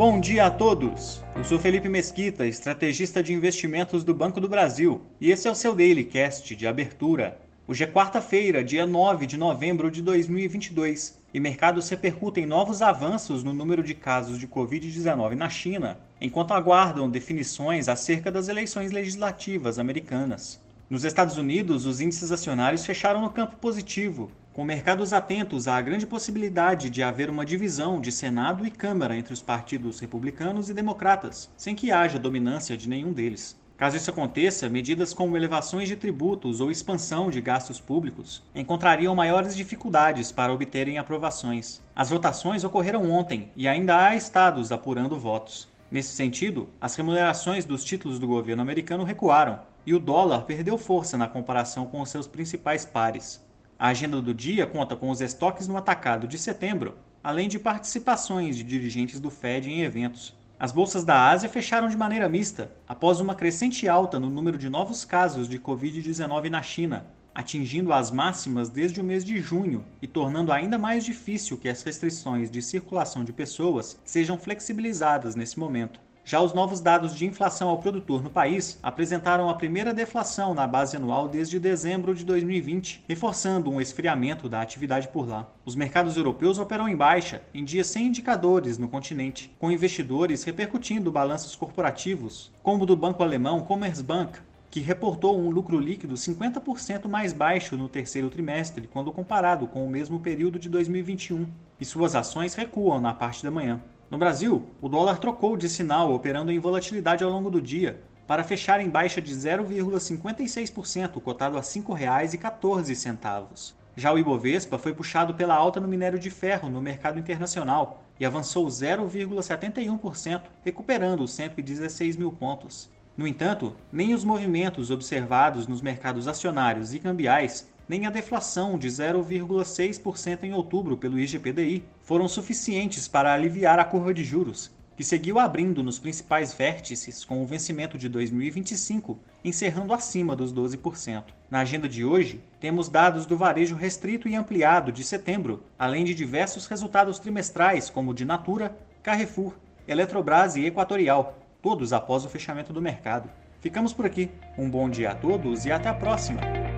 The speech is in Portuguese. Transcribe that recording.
Bom dia a todos! Eu sou Felipe Mesquita, estrategista de investimentos do Banco do Brasil, e esse é o seu Daily Cast de abertura. Hoje é quarta-feira, dia 9 de novembro de 2022, e mercados repercutem novos avanços no número de casos de Covid-19 na China, enquanto aguardam definições acerca das eleições legislativas americanas. Nos Estados Unidos, os índices acionários fecharam no campo positivo, com mercados atentos à grande possibilidade de haver uma divisão de Senado e Câmara entre os partidos republicanos e democratas, sem que haja dominância de nenhum deles. Caso isso aconteça, medidas como elevações de tributos ou expansão de gastos públicos encontrariam maiores dificuldades para obterem aprovações. As votações ocorreram ontem e ainda há estados apurando votos. Nesse sentido, as remunerações dos títulos do governo americano recuaram, e o dólar perdeu força na comparação com os seus principais pares. A agenda do dia conta com os estoques no atacado de setembro, além de participações de dirigentes do Fed em eventos. As bolsas da Ásia fecharam de maneira mista, após uma crescente alta no número de novos casos de Covid-19 na China, atingindo as máximas desde o mês de junho e tornando ainda mais difícil que as restrições de circulação de pessoas sejam flexibilizadas nesse momento. Já os novos dados de inflação ao produtor no país apresentaram a primeira deflação na base anual desde dezembro de 2020, reforçando um esfriamento da atividade por lá. Os mercados europeus operam em baixa, em dias sem indicadores no continente, com investidores repercutindo balanços corporativos, como o do banco alemão Commerzbank, que reportou um lucro líquido 50% mais baixo no terceiro trimestre quando comparado com o mesmo período de 2021, e suas ações recuam na parte da manhã. No Brasil, o dólar trocou de sinal, operando em volatilidade ao longo do dia, para fechar em baixa de 0,56%, cotado a R$ 5,14. Já o Ibovespa foi puxado pela alta no minério de ferro no mercado internacional e avançou 0,71%, recuperando os 116 mil pontos. No entanto, nem os movimentos observados nos mercados acionários e cambiais nem a deflação de 0,6% em outubro pelo IGPDI foram suficientes para aliviar a curva de juros, que seguiu abrindo nos principais vértices com o vencimento de 2025, encerrando acima dos 12%. Na agenda de hoje, temos dados do varejo restrito e ampliado de setembro, além de diversos resultados trimestrais como de Natura, Carrefour, Eletrobras e Equatorial, todos após o fechamento do mercado. Ficamos por aqui. Um bom dia a todos e até a próxima!